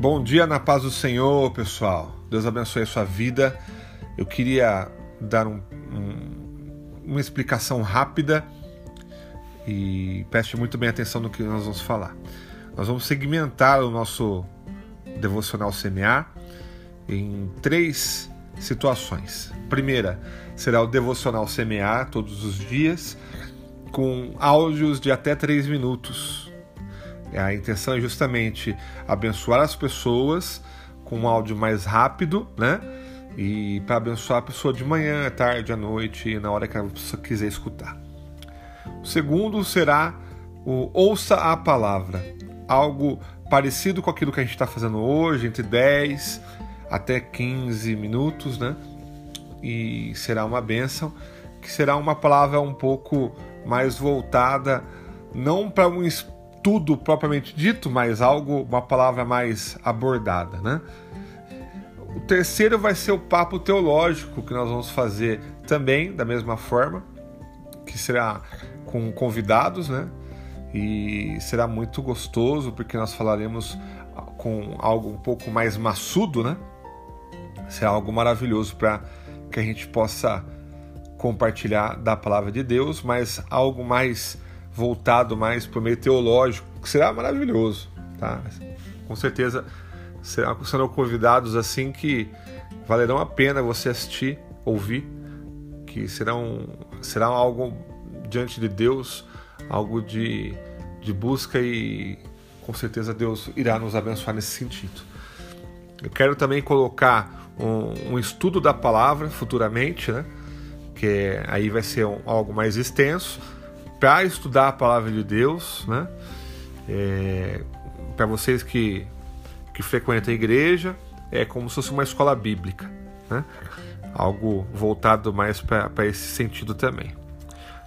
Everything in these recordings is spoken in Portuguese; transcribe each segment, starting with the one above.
Bom dia na paz do Senhor, pessoal. Deus abençoe a sua vida. Eu queria dar um, um, uma explicação rápida e preste muito bem atenção no que nós vamos falar. Nós vamos segmentar o nosso devocional semear em três situações. Primeira será o devocional semear todos os dias com áudios de até três minutos a intenção é justamente abençoar as pessoas com um áudio mais rápido, né? E para abençoar a pessoa de manhã, à tarde, à noite, na hora que a pessoa quiser escutar. O segundo será o ouça a palavra, algo parecido com aquilo que a gente está fazendo hoje, entre 10 até 15 minutos, né? E será uma bênção, que será uma palavra um pouco mais voltada não para um tudo propriamente dito, mas algo, uma palavra mais abordada, né? O terceiro vai ser o papo teológico que nós vamos fazer também da mesma forma, que será com convidados, né? E será muito gostoso porque nós falaremos com algo um pouco mais maçudo, né? Será algo maravilhoso para que a gente possa compartilhar da palavra de Deus, mas algo mais voltado mais para o meio teológico, que será maravilhoso, tá? Com certeza serão, serão convidados assim que valerão a pena você assistir, ouvir, que serão, será algo diante de Deus, algo de, de busca e com certeza Deus irá nos abençoar nesse sentido. Eu quero também colocar um, um estudo da palavra futuramente, né? Que aí vai ser um, algo mais extenso para estudar a palavra de Deus, né? É, para vocês que, que frequentam a igreja, é como se fosse uma escola bíblica, né? Algo voltado mais para esse sentido também.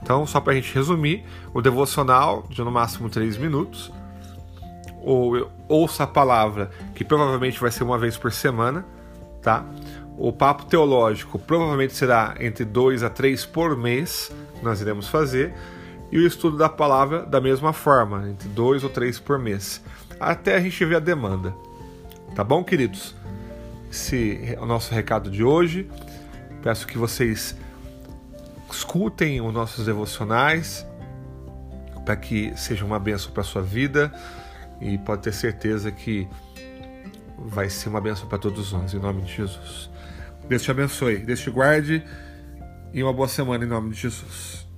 Então, só para a gente resumir, o devocional de no máximo 3 minutos, ou ouça a palavra, que provavelmente vai ser uma vez por semana, tá? O papo teológico provavelmente será entre 2 a 3 por mês, nós iremos fazer e o estudo da palavra da mesma forma, entre dois ou três por mês, até a gente ver a demanda. Tá bom, queridos? Esse é o nosso recado de hoje. Peço que vocês escutem os nossos devocionais para que seja uma benção para a sua vida e pode ter certeza que vai ser uma benção para todos nós, em nome de Jesus. Deus te abençoe, Deus te guarde e uma boa semana em nome de Jesus.